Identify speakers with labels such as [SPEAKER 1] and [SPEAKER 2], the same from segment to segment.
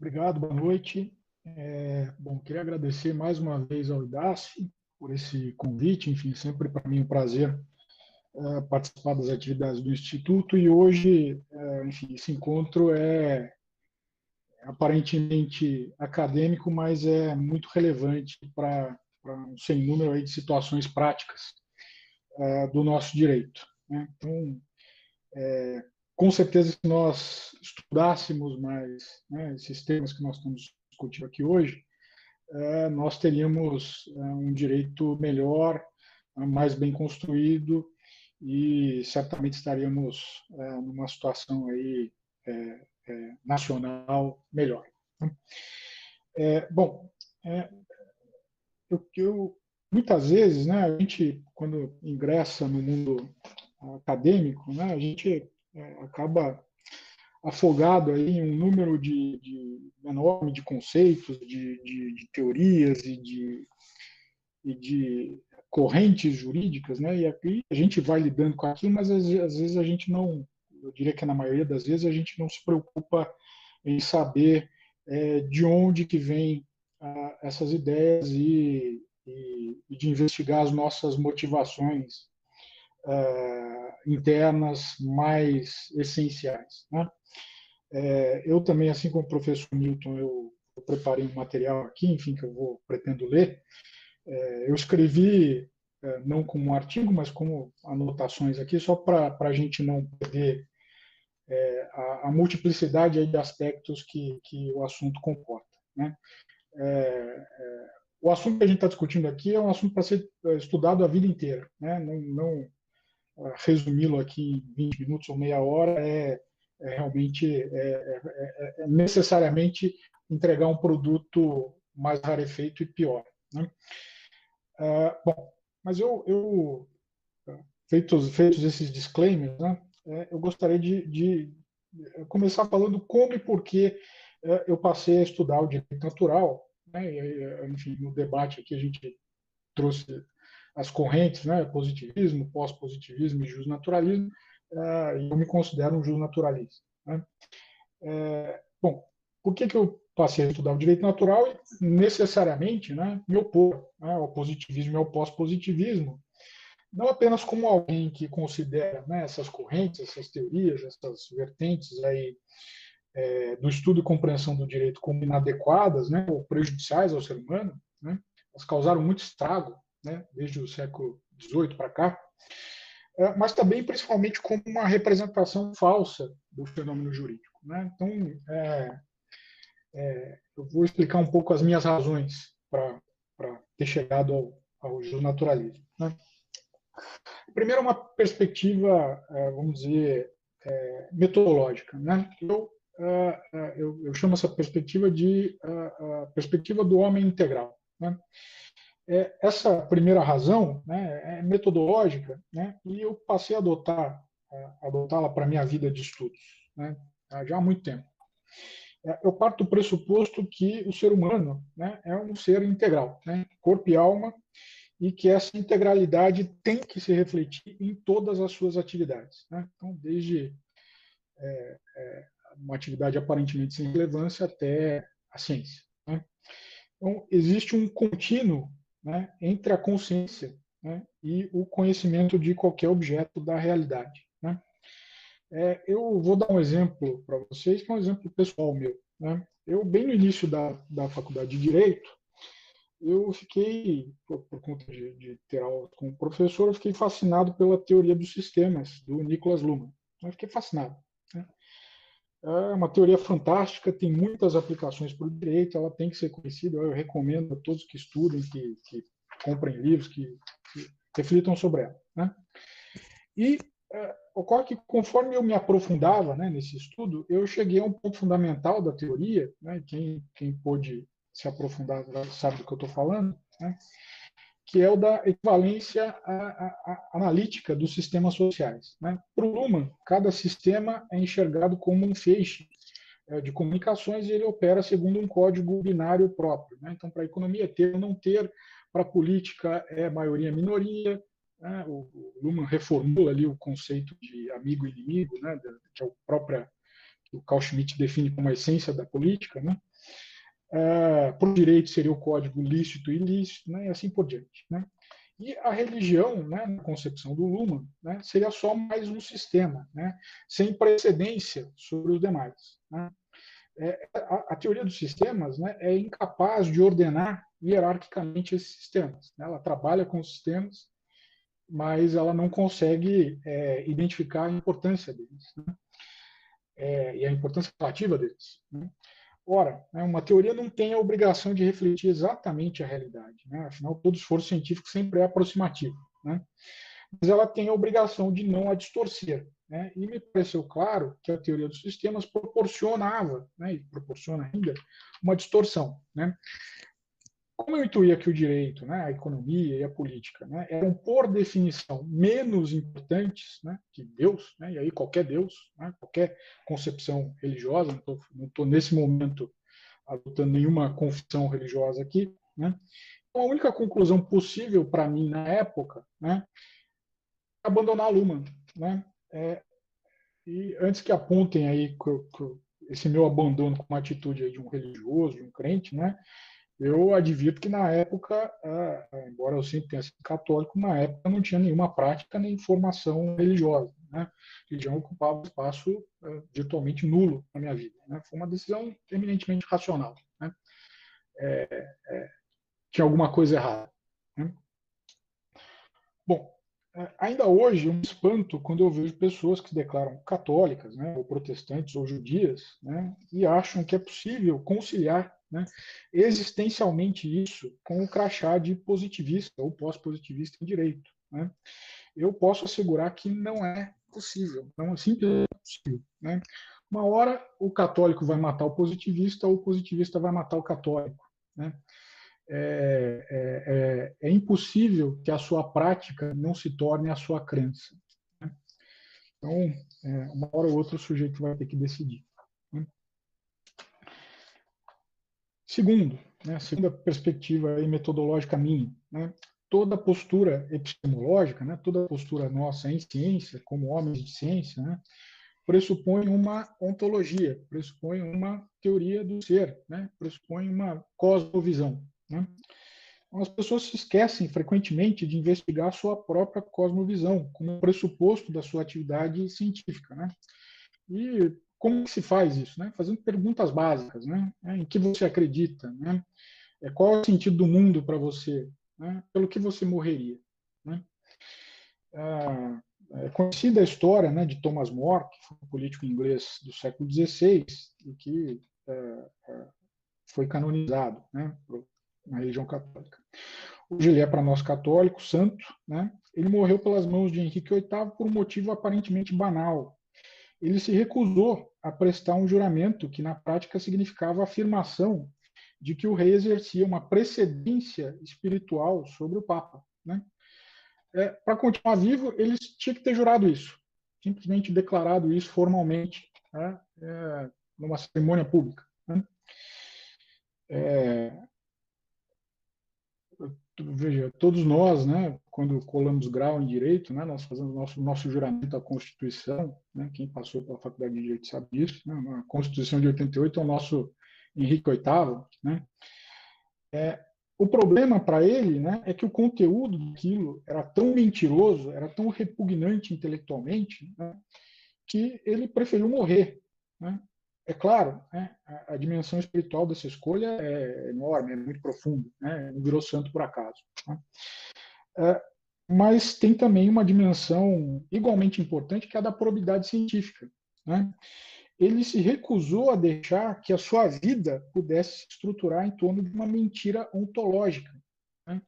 [SPEAKER 1] Obrigado, boa noite. É, bom, queria agradecer mais uma vez ao IDASF por esse convite, enfim, sempre para mim um prazer é, participar das atividades do Instituto e hoje, é, enfim, esse encontro é aparentemente acadêmico, mas é muito relevante para um sem número aí de situações práticas é, do nosso direito. Né? Então, é, com certeza, se nós estudássemos mais né, esses temas que nós estamos discutindo aqui hoje, é, nós teríamos é, um direito melhor, mais bem construído e certamente estaríamos é, numa situação aí é, é, nacional melhor. Né? É, bom, eu, eu, muitas vezes, né, a gente quando ingressa no mundo acadêmico, né, a gente acaba afogado aí em um número de, de enorme de conceitos, de, de, de teorias e de, e de correntes jurídicas, né? E aqui a gente vai lidando com aquilo, mas às, às vezes a gente não, eu diria que na maioria das vezes a gente não se preocupa em saber é, de onde que vem ah, essas ideias e, e, e, de investigar as nossas motivações ah, internas mais essenciais, né? É, eu também, assim como o professor Newton, eu, eu, preparei um material aqui, enfim, que eu vou pretendo ler. É, eu escrevi não como um artigo, mas como anotações aqui, só para a gente não perder é, a, a, multiplicidade de aspectos que, que o assunto comporta. Né? É, é, o assunto que a gente está discutindo aqui é um assunto para ser estudado a vida inteira, né? não, não resumi-lo aqui em 20 minutos ou meia hora é é realmente é, é, é, é, necessariamente entregar um produto mais rarefeito e pior. Né? Ah, bom, mas eu, eu feitos, feitos esses disclaimers, né, é, eu gostaria de, de, começar falando como e por que é, eu passei a estudar o direito natural. Né, e, enfim, no debate aqui a gente trouxe as correntes, né, positivismo, pós-positivismo e justnaturalismo, uh, eu me considero um naturalista. Né? É, bom, por que, que eu passei a estudar o direito natural e necessariamente né, me opor né, ao positivismo e ao pós-positivismo, não apenas como alguém que considera né, essas correntes, essas teorias, essas vertentes aí, é, do estudo e compreensão do direito como inadequadas né, ou prejudiciais ao ser humano, né, elas causaram muito estrago né, desde o século XVIII para cá, é, mas também principalmente como uma representação falsa do fenômeno jurídico. Né? Então, é, é, eu vou explicar um pouco as minhas razões para ter chegado ao, ao naturalismo. Né? Primeiro, uma perspectiva, é, vamos dizer, é, metodológica. Né? Eu, é, eu, eu, chamo essa perspectiva de perspectiva do homem integral. Né? É, essa primeira razão né, é metodológica, né, e eu passei a adotar, adotá-la para minha vida de estudos, né, já há muito tempo. É, eu parto do pressuposto que o ser humano né, é um ser integral, né, corpo e alma, e que essa integralidade tem que se refletir em todas as suas atividades. Né? Então, desde é, é, uma atividade aparentemente sem relevância até a ciência. Né? Então, existe um contínuo né, entre a consciência né, e o conhecimento de qualquer objeto da realidade. Né. É, eu vou dar um exemplo para vocês, que é um exemplo pessoal meu. Né. Eu, bem no início da, da faculdade de Direito, eu fiquei, por, por conta de, de, ter aula com o professor, eu fiquei fascinado pela teoria dos sistemas, do Nicholas Luhmann. Eu fiquei fascinado. É uma teoria fantástica, tem muitas aplicações para o direito, ela tem que ser conhecida. Eu recomendo a todos que estudem, que, que comprem livros, que, que, reflitam sobre ela. Né? E é, ocorre que, conforme eu me aprofundava né, nesse estudo, eu cheguei a um ponto fundamental da teoria. Né, quem, quem pôde se aprofundar sabe do que eu estou falando. Né, que é o da equivalência a, a, a analítica dos sistemas sociais. Né? Para o Luhmann, cada sistema é enxergado como um feixe é, de comunicações e ele opera segundo um código binário próprio. Né? Então, para a economia, ter ou não ter, para a política é maioria-minoria. Né? O, Luhmann reformula ali o conceito de amigo e inimigo, né? que é o própria que o Carl Schmitt define como a essência da política, né? Uh, por direito seria o código lícito e ilícito, né? e assim por diante. Né? E a religião, né, na concepção do Luhmann, né, seria só mais um sistema, né, sem precedência sobre os demais. Né? É, a, a, teoria dos sistemas né, é incapaz de ordenar hierarquicamente esses sistemas. Né? Ela trabalha com os sistemas, mas ela não consegue é, identificar a importância deles né? é, e a importância relativa deles. Né? Ora, né, uma teoria não tem a obrigação de refletir exatamente a realidade. Né? Afinal, todo esforço científico sempre é aproximativo. Né? Mas ela tem a obrigação de não a distorcer. Né? E me pareceu claro que a teoria dos sistemas proporcionava, né, e proporciona ainda, uma distorção. Né? Como eu intuía que o direito, né, a economia e a política né, eram, por definição, menos importantes né, que Deus, né, e aí qualquer Deus, né, qualquer concepção religiosa, não estou nesse momento adotando nenhuma confissão religiosa aqui, né, então a única conclusão possível para mim na época né, é abandonar a Luhmann. Né, é, e antes que apontem aí que, que esse meu abandono com uma atitude de um religioso, de um crente, né, eu advito que na época, embora eu sempre tenha sido católico, na época não tinha nenhuma prática nem formação religiosa. Né? A religião ocupava um espaço virtualmente nulo na minha vida. Né? Foi uma decisão eminentemente racional. Né? É, é, tinha alguma coisa errada. Né? Bom, ainda hoje eu me espanto quando eu vejo pessoas que se declaram católicas, né, ou protestantes, ou judias, né, e acham que é possível conciliar né, existencialmente isso com o crachá de positivista ou pós-positivista em direito. Né. Eu posso assegurar que não é possível, não é simplesmente possível. Né. Uma hora o católico vai matar o positivista ou o positivista vai matar o católico. Né é, é, é, é, impossível que a sua prática não se torne a sua crença. Né? Então, é, uma hora ou outra o sujeito vai ter que decidir. Né? Segundo, né, segunda perspectiva aí, metodológica minha, né, toda postura epistemológica, né, toda postura nossa em ciência, como homens de ciência, né, pressupõe uma ontologia, pressupõe uma teoria do ser, né, pressupõe uma cosmovisão. Né? Então, as pessoas se esquecem frequentemente de investigar a sua própria cosmovisão como pressuposto da sua atividade científica. Né? E como se faz isso? Né? Fazendo perguntas básicas. Né? É, em que você acredita? Né? É, qual é o sentido do mundo para você? Né? Pelo que você morreria? Né? Ah, é conhecida a história né, de Thomas More, que foi um político inglês do século XVI e que é, é, foi canonizado né, na religião católica. Hoje ele é para nós católicos, santo, né? Ele morreu pelas mãos de Henrique VIII por um motivo aparentemente banal. Ele se recusou a prestar um juramento que na prática significava a afirmação de que o rei exercia uma precedência espiritual sobre o Papa. Né? É, para continuar vivo, ele tinha que ter jurado isso, simplesmente declarado isso formalmente, né? é, numa cerimônia pública. Né? É, veja, todos nós, né, quando colamos grau em direito, né, nós fazemos nosso nosso juramento à Constituição, né, quem passou pela Faculdade de Direito sabe disso, né, a Constituição de 88 é o nosso Henrique VIII, né, é, o problema para ele né, é que o conteúdo daquilo era tão mentiroso, era tão repugnante intelectualmente, né, que ele preferiu morrer. Né? É claro, né, a, dimensão espiritual dessa escolha é enorme, é muito profunda, né, não virou santo por acaso. Né? É, mas tem também uma dimensão igualmente importante, que é a da probidade científica. Né? Ele se recusou a deixar que a sua vida pudesse se estruturar em torno de uma mentira ontológica. Né?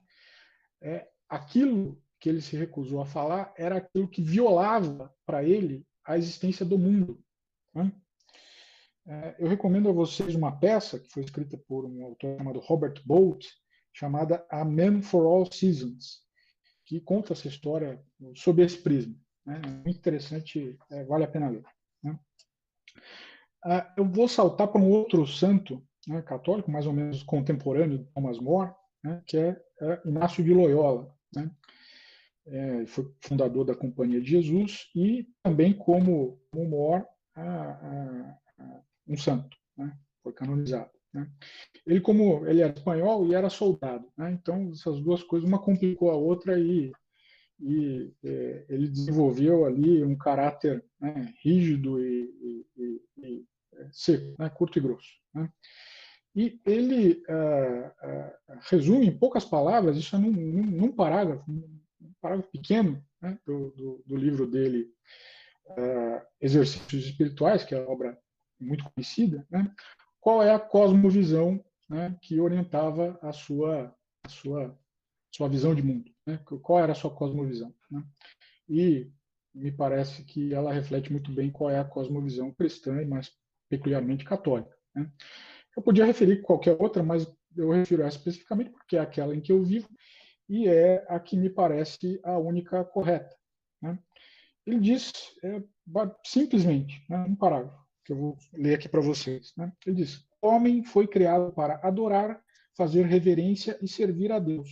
[SPEAKER 1] É, aquilo que ele se recusou a falar era aquilo que violava para ele a existência do mundo. Né? É, eu recomendo a vocês uma peça que foi escrita por um autor chamado Robert Bolt, chamada A Man for All Seasons, que conta essa história sob esse prisma. Né? É muito interessante, é, vale a pena ler. Né? Ah, eu vou saltar para um outro santo né, católico, mais ou menos contemporâneo de Thomas More, né, que é, é, Inácio de Loyola. Né? É, foi fundador da Companhia de Jesus e também como, como More a, a, um santo, né? foi canonizado. Né? Ele, como ele era espanhol e era soldado, né? então essas duas coisas, uma complicou a outra e, e é, ele desenvolveu ali um caráter né, rígido e, e, e seco, né, curto e grosso. Né? E ele uh, uh, resume em poucas palavras, isso é num, num, parágrafo, um parágrafo pequeno né, do, do, do, livro dele, uh, Exercícios Espirituais, que é uma obra muito conhecida, né, qual é a cosmovisão né, que orientava a sua, a sua, sua visão de mundo, né, qual era a sua cosmovisão. Né, e me parece que ela reflete muito bem qual é a cosmovisão cristã e mais peculiarmente católica. Né. Eu podia referir qualquer outra, mas eu refiro essa especificamente porque é aquela em que eu vivo e é a que me parece a única correta. Né? Ele diz é, simplesmente, né, um parágrafo, que eu vou ler aqui para vocês. Né? Ele diz: O homem foi criado para adorar, fazer reverência e servir a Deus,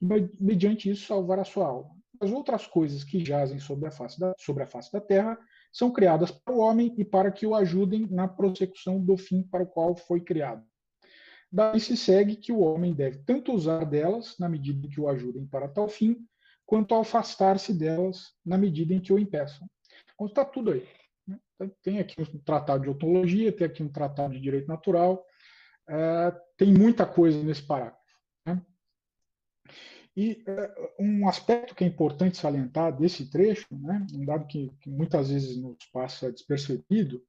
[SPEAKER 1] e mediante isso salvar a sua alma. As outras coisas que jazem sobre a face da, sobre a face da terra são criadas para o homem e para que o ajudem na prossecução do fim para o qual foi criado. Daí se segue que o homem deve tanto usar delas, na medida em que o ajudem para tal fim, quanto afastar-se delas, na medida em que o impeçam. Então está tudo aí. Tem aqui um tratado de ontologia, tem aqui um tratado de direito natural, é, tem muita coisa nesse parágrafo. Né? E uh, um aspecto que é importante salientar desse trecho, né, um dado que, que, muitas vezes nos passa despercebido,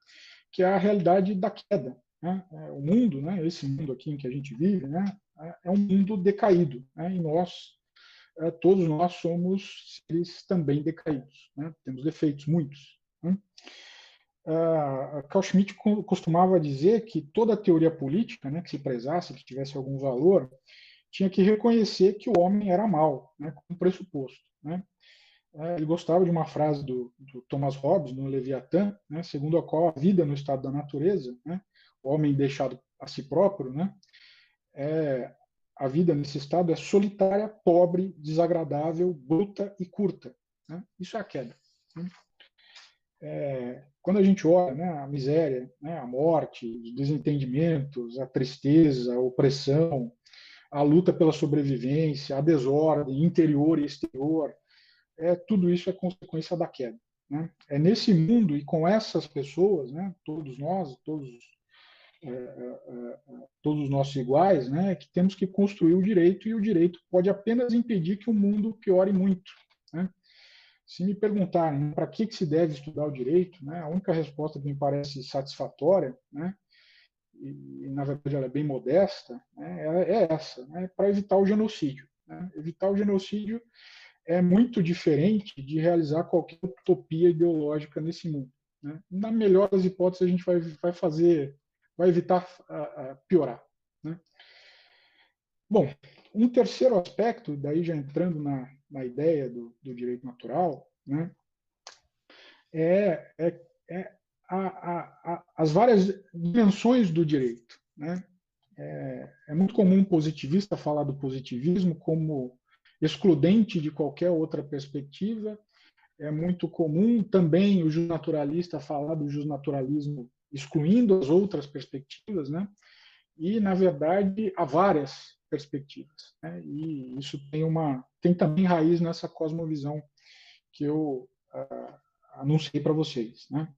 [SPEAKER 1] que é a realidade da queda. Né? É, o mundo, né, esse mundo aqui em que a gente vive, né, é um mundo decaído. Né, e nós, uh, todos nós somos seres também decaídos. Né, temos defeitos, muitos. Né? Uh, Carl Schmitt costumava dizer que toda teoria política né, que se prezasse, que tivesse algum valor, tinha que reconhecer que o homem era mal, né, como pressuposto. Né? É, ele gostava de uma frase do, do Thomas Hobbes, no Leviatã, né, segundo a qual a vida no estado da natureza, né, o homem deixado a si próprio, né, é, a vida nesse estado é solitária, pobre, desagradável, bruta e curta. Né? Isso é a queda. Né? É, quando a gente olha né, a miséria, né, a morte, os desentendimentos, a tristeza, a opressão, a luta pela sobrevivência, a desordem interior e exterior, é, tudo isso é consequência da queda. Né? É nesse mundo e com essas pessoas, né, todos nós, todos, é, é, é, todos nós iguais, né, que temos que construir o direito e o direito pode apenas impedir que o mundo piore muito. Né? Se me perguntarem para que, que se deve estudar o direito, né, a única resposta que me parece satisfatória né, e, na verdade ela é bem modesta, né, é, é essa, né, para evitar o genocídio. Né? Evitar o genocídio é muito diferente de realizar qualquer utopia ideológica nesse mundo. Né? Na melhor das hipóteses, a gente vai, vai fazer, vai evitar piorar. Né? Bom, um terceiro aspecto, daí já entrando na, na ideia do, do direito natural, né, é, é, é a, a, as várias dimensões do direito. Né? É, é, muito comum um positivista falar do positivismo como excludente de qualquer outra perspectiva. É muito comum também o justnaturalista falar do justnaturalismo excluindo as outras perspectivas, né? E na verdade há várias perspectivas, né? E isso tem uma tem também raiz nessa cosmovisão que eu uh, anunciei para vocês, né?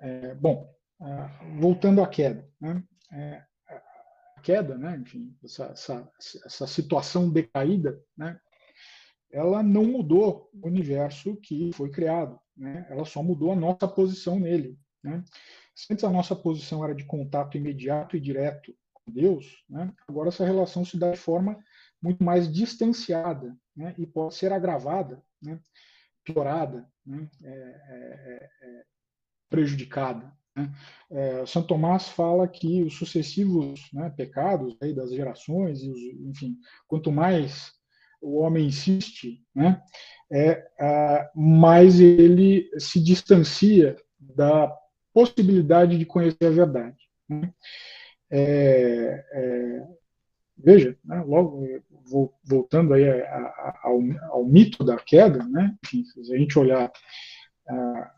[SPEAKER 1] É, bom, é, voltando à queda, né? É, a queda, né? Enfim, essa, essa, essa situação decaída, né? Ela não mudou o universo que foi criado, né? Ela só mudou a nossa posição nele, né? Se antes a nossa posição era de contato imediato e direto Deus, né? Agora essa relação se dá de forma muito mais distanciada, né? E pode ser agravada, né? piorada, né? É, é, é, prejudicada. Né? É, São Tomás fala que os sucessivos né, pecados aí das gerações, os, enfim, quanto mais o homem insiste, né, é, mais ele se distancia da possibilidade de conhecer a verdade. É, é, veja, né, logo voltando aí a, a, ao, ao, mito da queda, né, se a gente olhar a,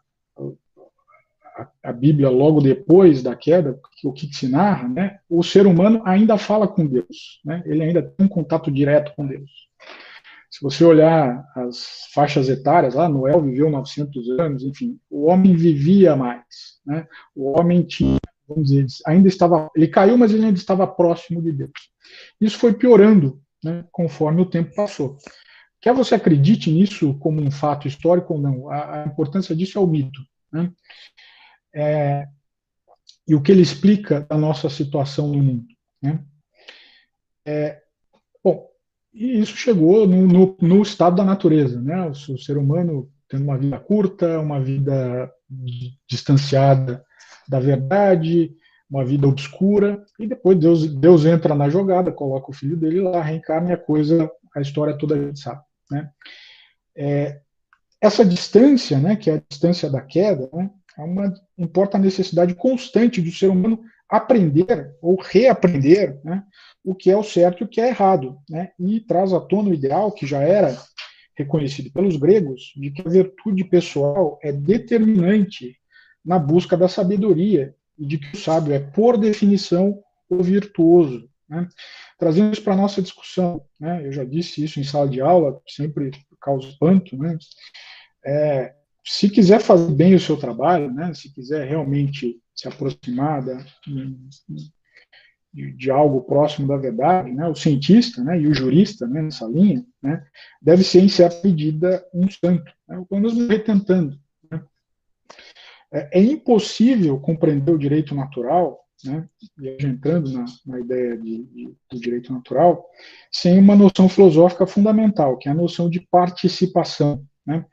[SPEAKER 1] a, Bíblia logo depois da queda, o que se narra, né, o ser humano ainda fala com Deus, né, ele ainda tem um contato direto com Deus. Se você olhar as faixas etárias, lá Noé viveu 900 anos, enfim, o homem vivia mais, né, o homem tinha, vamos dizer, ainda estava, ele caiu, mas ele ainda estava próximo de Deus. Isso foi piorando, né, conforme o tempo passou. Quer você acredite nisso como um fato histórico ou não, a, a importância disso é o mito. Né? É, e o que ele explica da nossa situação no mundo. Né? É, bom, isso chegou no, no, no, estado da natureza, né? O, ser humano tendo uma vida curta, uma vida distanciada da verdade, uma vida obscura, e depois Deus, Deus entra na jogada, coloca o filho dele lá, reencarna e a coisa, a história toda a gente sabe. Né? É, essa distância, né, que é a distância da queda, né, é uma, importa a necessidade constante do ser humano aprender ou reaprender né, o que é o certo e o que é errado, né, e traz à tona o ideal que já era reconhecido pelos gregos de que a virtude pessoal é determinante na busca da sabedoria e de que o sábio é, por definição, o virtuoso. Né? Trazendo isso para a nossa discussão, né? eu já disse isso em sala de aula, sempre causa espanto, né? É, se quiser fazer bem o seu trabalho, né? se quiser realmente se aproximar da, de, de, algo próximo da verdade, né? o cientista né? e o jurista né? nessa linha né? deve ser, em certa medida, um santo, né? pelo menos morrer tentando. É, é impossível compreender o direito natural né, entrando na, na ideia de, de, do direito natural, sem uma noção filosófica fundamental, que é a noção de participação. Né.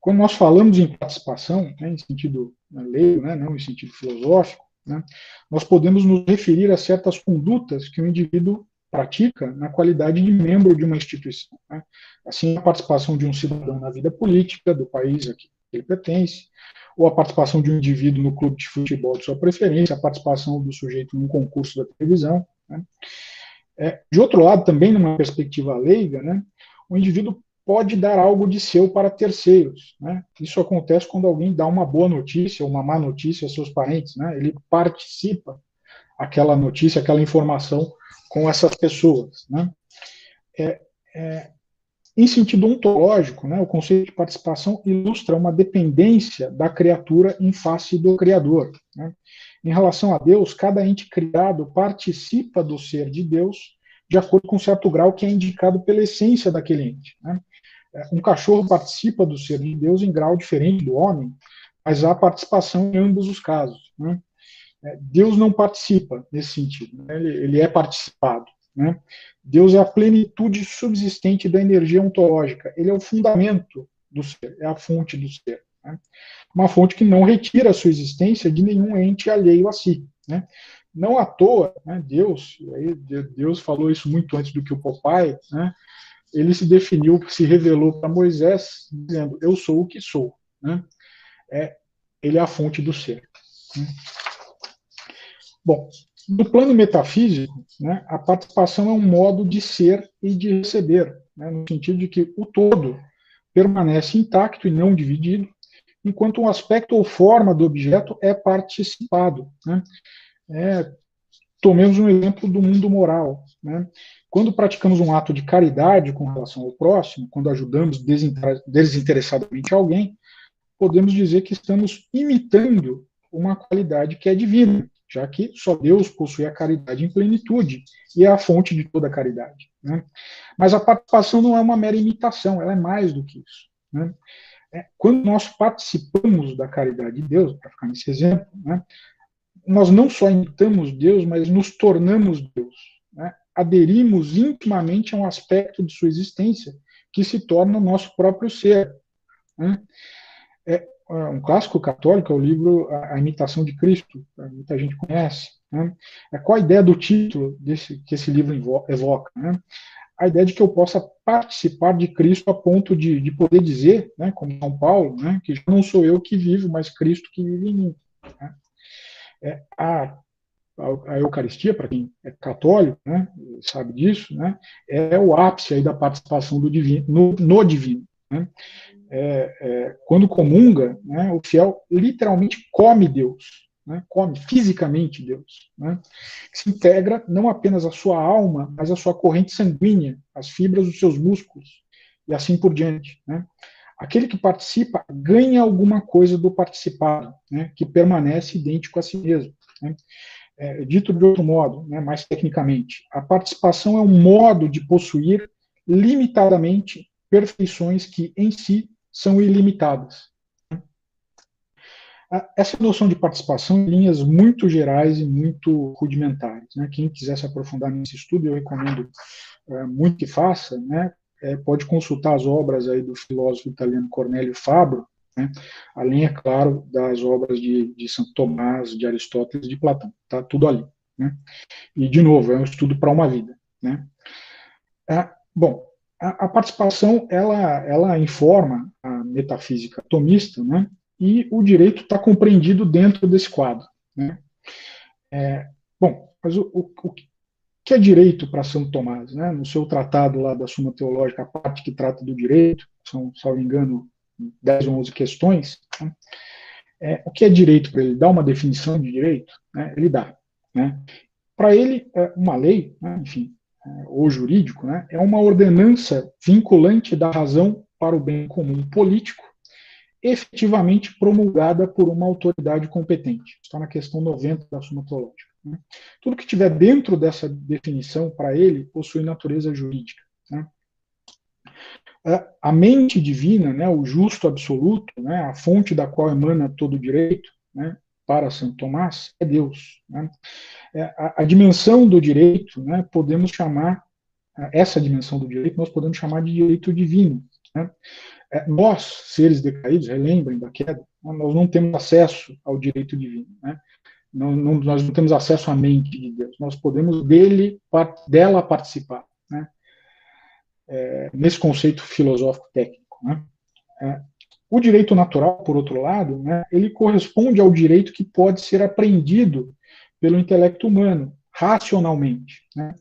[SPEAKER 1] Quando nós falamos em participação, né, em sentido né, leigo, né, não em sentido filosófico, né, nós podemos nos referir a certas condutas que o indivíduo pratica na qualidade de membro de uma instituição. Né. Assim, a participação de um cidadão na vida política do país a que ele pertence, ou a participação de um indivíduo no clube de futebol de sua preferência, a participação do sujeito num concurso da televisão. Né? É, de outro lado, também numa perspectiva leiga, né, o indivíduo pode dar algo de seu para terceiros. Né? Isso acontece quando alguém dá uma boa notícia ou uma má notícia aos seus parentes. Né? Ele participa aquela notícia, aquela informação com essas pessoas. Né? É, é, em sentido ontológico, né, o conceito de participação ilustra uma dependência da criatura em face do Criador. Né? Em relação a Deus, cada ente criado participa do ser de Deus de acordo com certo grau que é indicado pela essência daquele ente. Né? É, um cachorro participa do ser de Deus em grau diferente do homem, mas há participação em ambos os casos. Né? É, Deus não participa nesse sentido, né? ele, ele é participado. Né? Deus é a plenitude subsistente da energia ontológica. Ele é o fundamento do ser, é a fonte do ser. Né? Uma fonte que não retira a sua existência de nenhum ente alheio a si. Né? Não à toa, né, Deus, Deus falou isso muito antes do que o né, ele se definiu, se revelou para Moisés, dizendo: Eu sou o que sou. Né? É, ele é a fonte do ser. Bom, no plano metafísico, né, a participação é um modo de ser e de receber, né, no sentido de que o todo permanece intacto e não dividido, enquanto um aspecto ou forma do objeto é participado. Né. É, tomemos um exemplo do mundo moral. Né. Quando praticamos um ato de caridade com relação ao próximo, quando ajudamos desinteressadamente alguém, podemos dizer que estamos imitando uma qualidade que é divina, já que só Deus possui a caridade em plenitude e é a fonte de toda a caridade. Né? Mas a participação não é uma mera imitação, ela é mais do que isso. Né? É, quando nós participamos da caridade de Deus, para ficar nesse exemplo, né, nós não só imitamos Deus, mas nos tornamos Deus. Né? Aderimos intimamente a um aspecto de sua existência que se torna o nosso próprio ser. Né? É, um clássico católico é o livro A Imitação de Cristo, muita gente conhece. Né? É qual a ideia do título desse, que esse livro evoca? Né? A ideia de que eu possa participar de Cristo a ponto de, de poder dizer, né, como São Paulo, né, que já não sou eu que vivo, mas Cristo que vive em mim. Né? É, a, a, Eucaristia, para quem é católico, né, sabe disso, é o ápice da participação do divino, no, no divino. Né? É, é, quando comunga, né, o fiel literalmente come Deus, né, come fisicamente Deus, né, se integra não apenas a sua alma, mas a sua corrente sanguínea, as fibras dos seus músculos, e assim por diante. Né. Aquele que participa ganha alguma coisa do participado, né, que permanece idêntico a si mesmo. Né. É, dito de outro modo, né, mais tecnicamente, a participação é um modo de possuir limitadamente perfeições que em si são ilimitadas. Essa noção de participação em linhas muito gerais e muito rudimentares. Né? Quem quiser se aprofundar nesse estudo, eu recomendo é, muito que faça, né? É, pode consultar as obras aí do filósofo italiano Cornélio Fabro, né? além, é claro, das obras de, de Santo Tomás, de Aristóteles de Platão. Está tudo ali. Né? E, de novo, é um estudo para uma vida. Né? É, bom, a, a, participação ela, ela informa a metafísica atomista, né? e o direito está compreendido dentro desse quadro. Né? É, bom, mas o, o, o, que é direito para Santo Tomás? Né? No seu tratado lá da Suma Teológica, a parte que trata do direito, são, salvo engano, 10 ou 11 questões, né? é, o que é direito para ele? Dá uma definição de direito? Né? Ele dá. Né? Para ele, é uma lei, né? enfim, ou jurídico, né? é uma ordenança vinculante da razão para o bem comum político, efetivamente promulgada por uma autoridade competente. Está na questão 90 da Suma Teológica. Né? Tudo que estiver dentro dessa definição, para ele, possui natureza jurídica. Né? a mente divina, né, o justo absoluto, né, a fonte da qual emana todo direito, né, para Santo Tomás, é Deus. Né. É, a, a, dimensão do direito, né, podemos chamar, essa dimensão do direito, nós podemos chamar de direito divino. Né. É, nós, seres decaídos, relembrem da queda, nós não temos acesso ao direito divino. Né. Não, não, nós não temos acesso à mente de Deus, nós podemos dele, dela participar é, nesse conceito filosófico técnico. Né? É, o direito natural, por outro lado, né, ele corresponde ao direito que pode ser aprendido pelo intelecto humano, racionalmente. Né?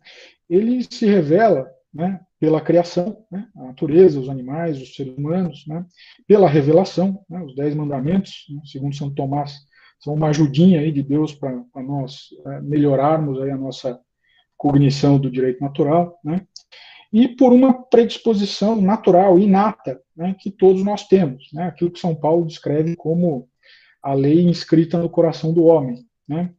[SPEAKER 1] Ele se revela né, pela criação, né, a natureza, os animais, os seres humanos, né, pela revelação, né, os dez mandamentos, segundo São Tomás, são uma ajudinha aí de Deus para nós é, melhorarmos aí a nossa cognição do direito natural, né? E por uma predisposição natural, inata, né, que todos nós temos, né, aquilo que São Paulo descreve como a lei inscrita no coração do homem. Né.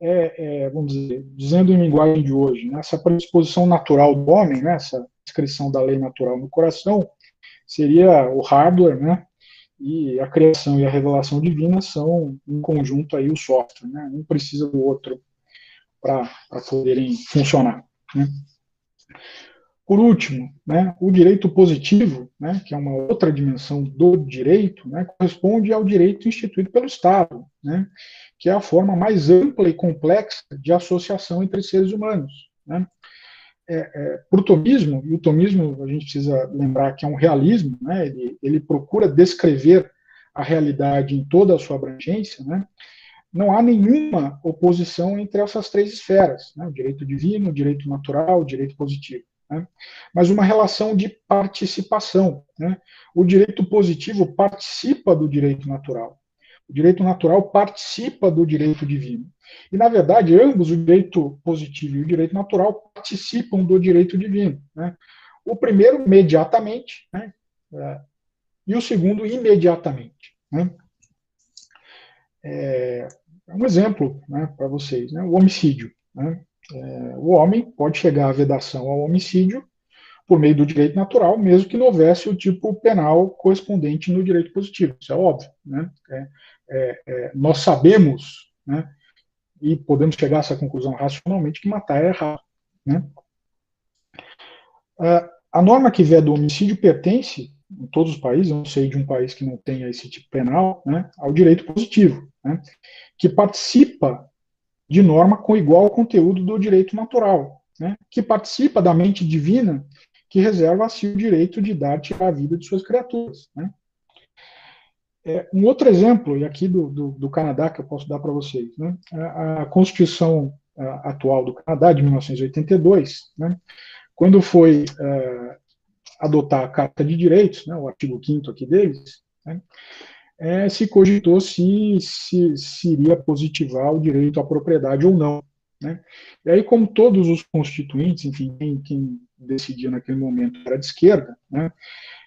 [SPEAKER 1] É, é, vamos dizer, dizendo em linguagem de hoje, né, essa predisposição natural do homem, né, essa inscrição da lei natural no coração, seria o hardware, né, e a criação e a revelação divina são em conjunto aí o software, né, um precisa do outro para poderem funcionar. Né. Por último, né, o direito positivo, né, que é uma outra dimensão do direito, né, corresponde ao direito instituído pelo Estado, né, que é a forma mais ampla e complexa de associação entre seres humanos. Né. É, é, tomismo, e o tomismo a gente precisa lembrar que é um realismo, né, ele, ele procura descrever a realidade em toda a sua abrangência, né, não há nenhuma oposição entre essas três esferas, né, o direito divino, o direito natural, o direito positivo né? mas uma relação de participação. Né? O direito positivo participa do direito natural. O direito natural participa do direito divino. E, na verdade, ambos, o direito positivo e o direito natural, participam do direito divino. Né? O primeiro, imediatamente, né? É, e o segundo, imediatamente. Né? É um exemplo né, para vocês: né? o homicídio. Né? É, o homem pode chegar à vedação ao homicídio por meio do direito natural, mesmo que não houvesse o tipo penal correspondente no direito positivo. Isso é óbvio. Né? É, é, é nós sabemos, né, e podemos chegar a essa conclusão racionalmente, que matar é errado. Né? a norma que vê do homicídio pertence, em todos os países, não sei de um país que não tenha esse tipo penal, né, ao direito positivo, né, que participa de norma com igual conteúdo do direito natural, né, que participa da mente divina que reserva a si o direito de dar tirar a vida de suas criaturas. Né. É, um outro exemplo, e aqui do, do, do, Canadá que eu posso dar para vocês, né, a, a Constituição a, atual do Canadá, de 1982, né, quando foi é, adotar a Carta de Direitos, né, o artigo 5 aqui deles, né, é, se cogitou se, se, se iria positivar o direito à propriedade ou não. Né? E aí, como todos os constituintes, enfim, quem, quem decidia naquele momento era de esquerda, né,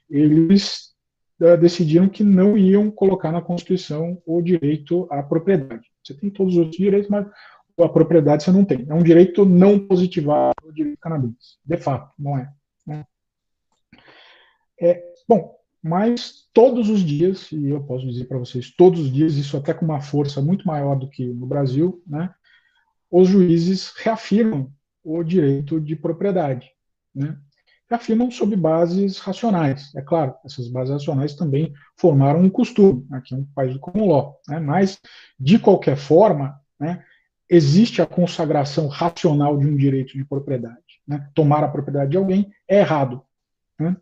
[SPEAKER 1] eles uh, decidiram que não iam colocar na Constituição o direito à propriedade. Você tem todos os outros direitos, mas a propriedade você não tem. É um direito não positivado o direito canadense. De fato, não é. Né? é bom, mas todos os dias, e eu posso dizer para vocês, todos os dias, isso até com uma força muito maior do que no Brasil, né, os juízes reafirmam o direito de propriedade. Né? Reafirmam sob bases racionais. É claro, essas bases racionais também formaram um costume, aqui é um país do common law, né? mas, de qualquer forma, né, existe a consagração racional de um direito de propriedade. Né? Tomar a propriedade de alguém é errado. Né?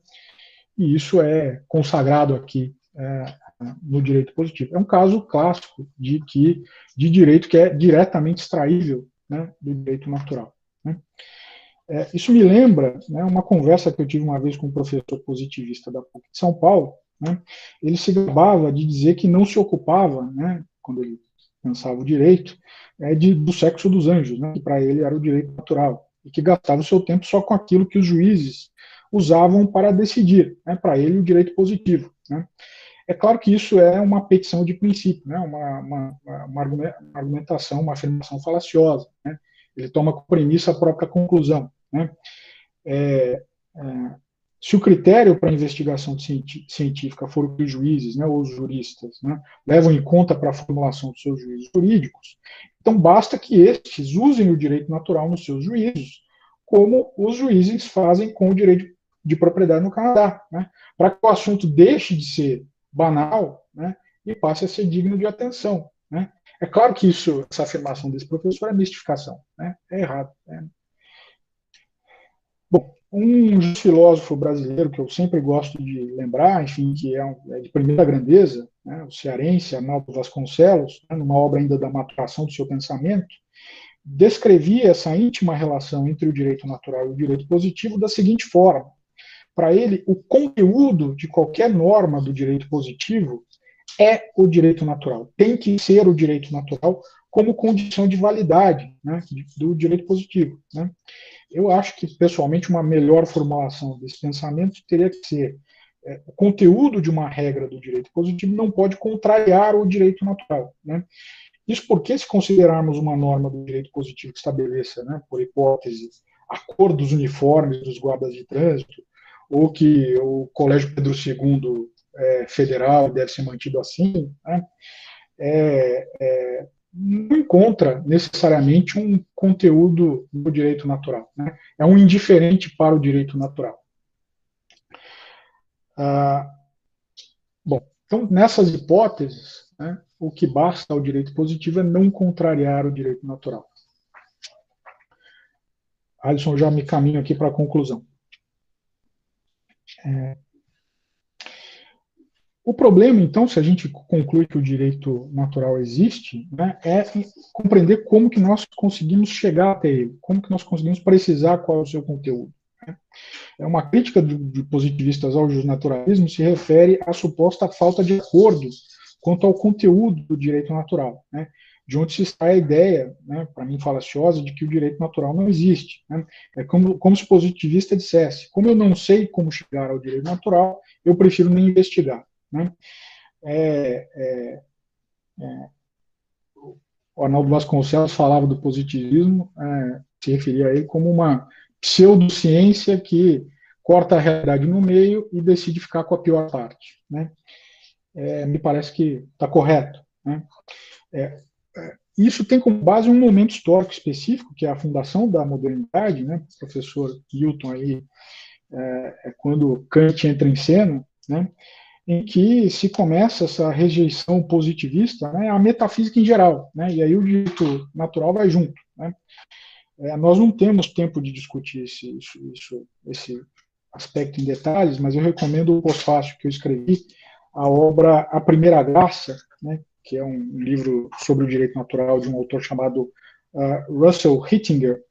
[SPEAKER 1] E isso é consagrado aqui é, no direito positivo. É um caso clássico de, que, de direito que é diretamente extraível né, do direito natural. Né? É, isso me lembra né, uma conversa que eu tive uma vez com um professor positivista da PUC de São Paulo. Né, ele se gabava de dizer que não se ocupava, né, quando ele pensava o direito, é, de, do sexo dos anjos, né, que para ele era o direito natural, e que gastava o seu tempo só com aquilo que os juízes usavam para decidir, né, para ele o direito positivo. Né. É claro que isso é uma petição de princípio, né, uma, uma, uma argumentação, uma afirmação falaciosa. Né, ele toma como premissa a própria conclusão. Né. É, é, se o critério para a investigação científica for o que os juízes, né, ou os juristas, né, levam em conta para a formulação dos seus juízos jurídicos, então basta que estes usem o direito natural nos seus juízos, como os juízes fazem com o direito de propriedade no Canadá, né, para que o assunto deixe de ser banal né, e passe a ser digno de atenção. Né. É claro que isso, essa afirmação desse professor é mistificação, né, é errado. Né. Bom, um filósofo brasileiro que eu sempre gosto de lembrar, enfim, que é, um, é de primeira grandeza, né, o cearense Arnaldo Vasconcelos, né, numa obra ainda da maturação do seu pensamento, descrevia essa íntima relação entre o direito natural e o direito positivo da seguinte forma: para ele, o conteúdo de qualquer norma do direito positivo é o direito natural, tem que ser o direito natural como condição de validade né, do direito positivo. Né. Eu acho que, pessoalmente, uma melhor formulação desse pensamento teria que ser é, o conteúdo de uma regra do direito positivo não pode contrariar o direito natural. Né? Isso porque, se considerarmos uma norma do direito positivo que estabeleça, né, por hipótese, a cor dos uniformes dos guardas de trânsito, ou que o Colégio Pedro II é, Federal deve ser mantido assim, né, é, é, não encontra necessariamente um conteúdo do direito natural. Né? É um indiferente para o direito natural. Ah, bom, então, nessas hipóteses, né, o que basta ao direito positivo é não contrariar o direito natural. Alisson, já me caminho aqui para a conclusão. É, o problema, então, se a gente conclui que o direito natural existe, né, é compreender como que nós conseguimos chegar até ele, como que nós conseguimos precisar qual é o seu conteúdo. Né. É uma crítica de, positivistas ao justnaturalismo se refere à suposta falta de acordo quanto ao conteúdo do direito natural, né, de onde se está a ideia, né, para mim falaciosa, de que o direito natural não existe. Né. É como, como se o positivista dissesse: como eu não sei como chegar ao direito natural, eu prefiro nem investigar. Né? É, é, é, o Arnaldo Vasconcelos falava do positivismo, é, se referia a ele como uma pseudociência que corta a realidade no meio e decide ficar com a pior parte. Né? É, me parece que está correto. Né? É, isso tem como base um momento histórico específico, que é a fundação da modernidade, né? o professor Hilton aí, é, quando Kant entra em cena, né? em que se começa essa rejeição positivista né, à metafísica em geral, né, e aí o direito natural vai junto. Né. É, nós não temos tempo de discutir esse, isso, esse aspecto em detalhes, mas eu recomendo o pós-fácil que eu escrevi, a obra A Primeira Graça, né, que é um livro sobre o direito natural de um autor chamado uh, Russell Hittinger,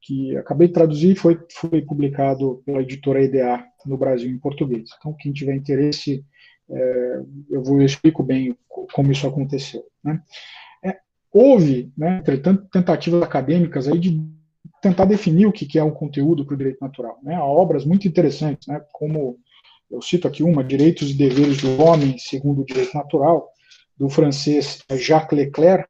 [SPEAKER 1] que acabei de traduzir, foi, foi publicado pela editora EDA no Brasil em português. Então, quem tiver interesse, é, eu vou eu explico bem como isso aconteceu. Né? É, houve, né, entretanto, tentativas acadêmicas aí de tentar definir o que é um conteúdo para o direito natural. Né? Há obras muito interessantes, né, como eu cito aqui uma, Direitos e Deveres do Homem segundo o Direito Natural, do francês Jacques Leclerc,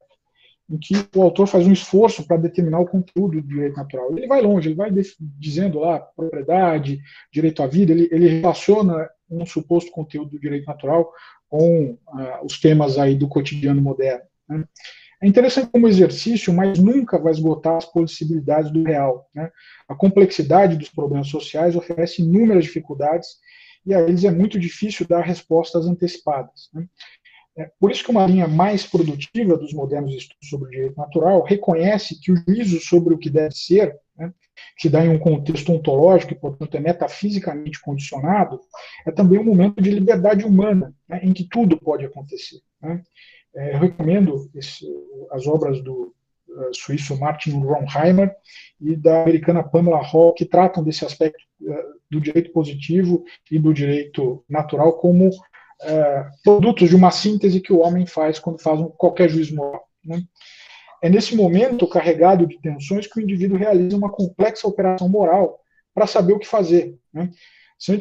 [SPEAKER 1] em que o autor faz um esforço para determinar o conteúdo do direito natural. Ele vai longe, ele vai dizendo lá propriedade, direito à vida, ele, ele relaciona um suposto conteúdo do direito natural com ah, os temas aí do cotidiano moderno. Né? É interessante como exercício, mas nunca vai esgotar as possibilidades do real. Né? A complexidade dos problemas sociais oferece inúmeras dificuldades e a eles é muito difícil dar respostas antecipadas. Né? É, por isso que uma linha mais produtiva dos modernos estudos sobre o direito natural reconhece que o juízo sobre o que deve ser, né, que dá em um contexto ontológico e, portanto, é metafisicamente condicionado, é também um momento de liberdade humana, né, em que tudo pode acontecer. Né. É, eu recomendo esse, as obras do uh, suíço Martin Ronheimer e da americana Pamela Hall, que tratam desse aspecto uh, do direito positivo e do direito natural como é, produtos de uma síntese que o homem faz quando faz um, qualquer juízo moral. Né? É nesse momento carregado de tensões que o indivíduo realiza uma complexa operação moral para saber o que fazer. Né?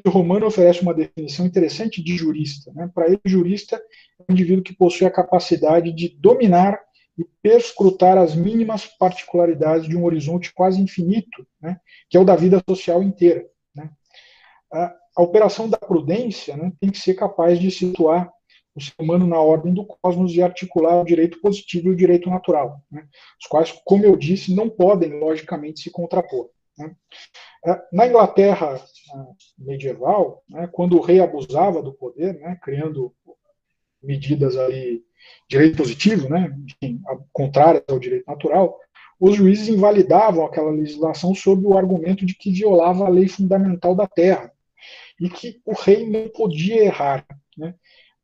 [SPEAKER 1] Romano oferece uma definição interessante de jurista. Né? Para ele, jurista é um indivíduo que possui a capacidade de dominar e perscrutar as mínimas particularidades de um horizonte quase infinito, né? que é o da vida social inteira. Né? A operação da prudência né, tem que ser capaz de situar o ser humano na ordem do cosmos e articular o direito positivo e o direito natural, né, os quais, como eu disse, não podem logicamente se contrapor. Né. É, na Inglaterra ah, medieval, né, quando o rei abusava do poder, né, criando medidas ali direito positivo, né, contrárias ao direito natural, os juízes invalidavam aquela legislação sob o argumento de que violava a lei fundamental da terra, e que o rei não podia errar. Né?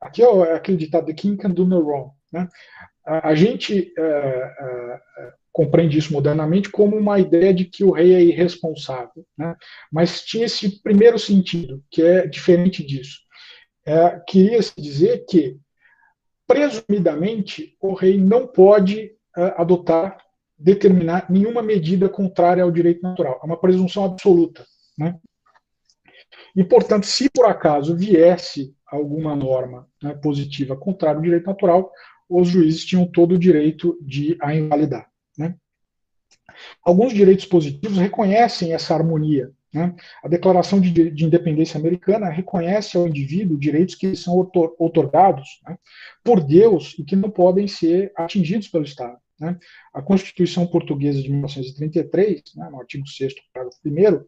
[SPEAKER 1] Aqui é aquele ditado, king can do no wrong. Né? A, gente é, é, é, compreende isso modernamente como uma ideia de que o rei é irresponsável. Né? Mas tinha esse primeiro sentido, que é diferente disso. É, queria se dizer que, presumidamente, o rei não pode é, adotar, determinar nenhuma medida contrária ao direito natural. É uma presunção absoluta. Né? E, portanto, se por acaso viesse alguma norma né, positiva contrária ao direito natural, os juízes tinham todo o direito de a invalidar. Né? Alguns direitos positivos reconhecem essa harmonia. Né? A Declaração de, de, Independência Americana reconhece ao indivíduo direitos que são otorgados né, por Deus e que não podem ser atingidos pelo Estado. Né? A Constituição Portuguesa de 1933, né, no artigo 6 parágrafo 1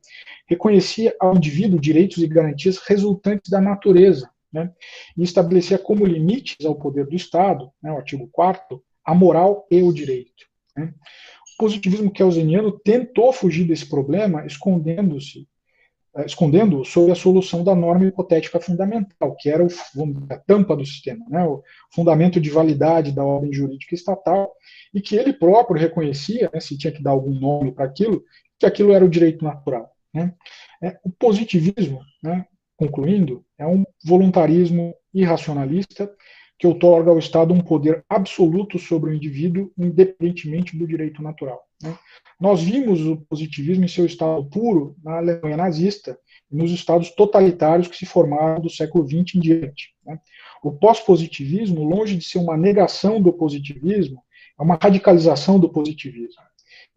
[SPEAKER 1] reconhecia ao indivíduo direitos e garantias resultantes da natureza, né, e estabelecia como limites ao poder do Estado, né, o artigo 4 a moral e o direito. Né. O positivismo kelseniano tentou fugir desse problema, escondendo-se escondendo sob a solução da norma hipotética fundamental, que era o, a tampa do sistema, né, o fundamento de validade da ordem jurídica estatal, e que ele próprio reconhecia, né, se tinha que dar algum nome para aquilo, que aquilo era o direito natural. Né. É, o positivismo, né, concluindo, é um voluntarismo irracionalista que outorga ao Estado um poder absoluto sobre o indivíduo, independentemente do direito natural. Né? Nós vimos o positivismo em seu estado puro na Alemanha nazista e nos estados totalitários que se formaram do século XX em diante. Né? O pós-positivismo, longe de ser uma negação do positivismo, é uma radicalização do positivismo.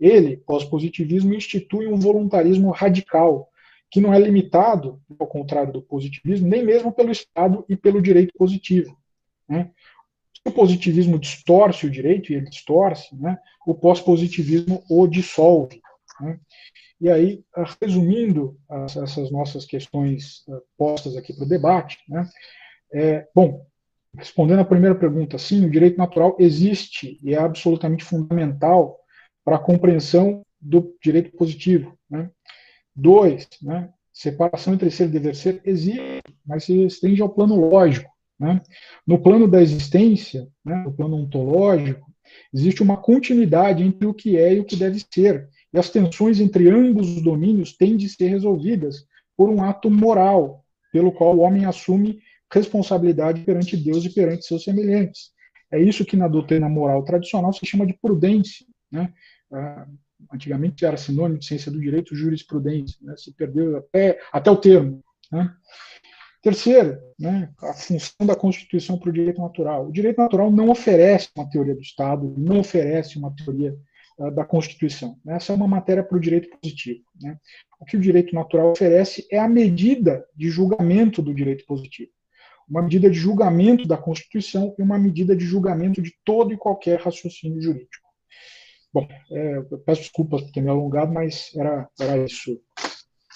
[SPEAKER 1] Ele, pós-positivismo, institui um voluntarismo radical, que não é limitado, ao contrário do positivismo, nem mesmo pelo Estado e pelo direito positivo. Né? O positivismo distorce o direito, e ele distorce, né? o pós-positivismo o dissolve. Né? E aí, resumindo as, essas nossas questões uh, postas aqui para o debate, né? é, bom, respondendo à primeira pergunta, sim, o direito natural existe e é absolutamente fundamental para a compreensão do direito positivo. Né? Dois, né, separação entre ser e dever ser existe, mas se estende ao plano lógico. Né? No plano da existência, né, no plano ontológico, Existe uma continuidade entre o que é e o que deve ser, e as tensões entre ambos os domínios têm de ser resolvidas por um ato moral, pelo qual o homem assume responsabilidade perante Deus e perante seus semelhantes. É isso que na doutrina moral tradicional se chama de prudência. Né? Ah, antigamente era sinônimo de ciência do direito, jurisprudência, né? se perdeu até, até o termo. Né? Terceiro, né, a função da Constituição para o direito natural. O direito natural não oferece uma teoria do Estado, não oferece uma teoria uh, da Constituição. Né? Essa é uma matéria para o direito positivo. Né? O que o direito natural oferece é a medida de julgamento do direito positivo. Uma medida de julgamento da Constituição e uma medida de julgamento de todo e qualquer raciocínio jurídico. Bom, é, peço desculpas por ter me alongado, mas era, era isso.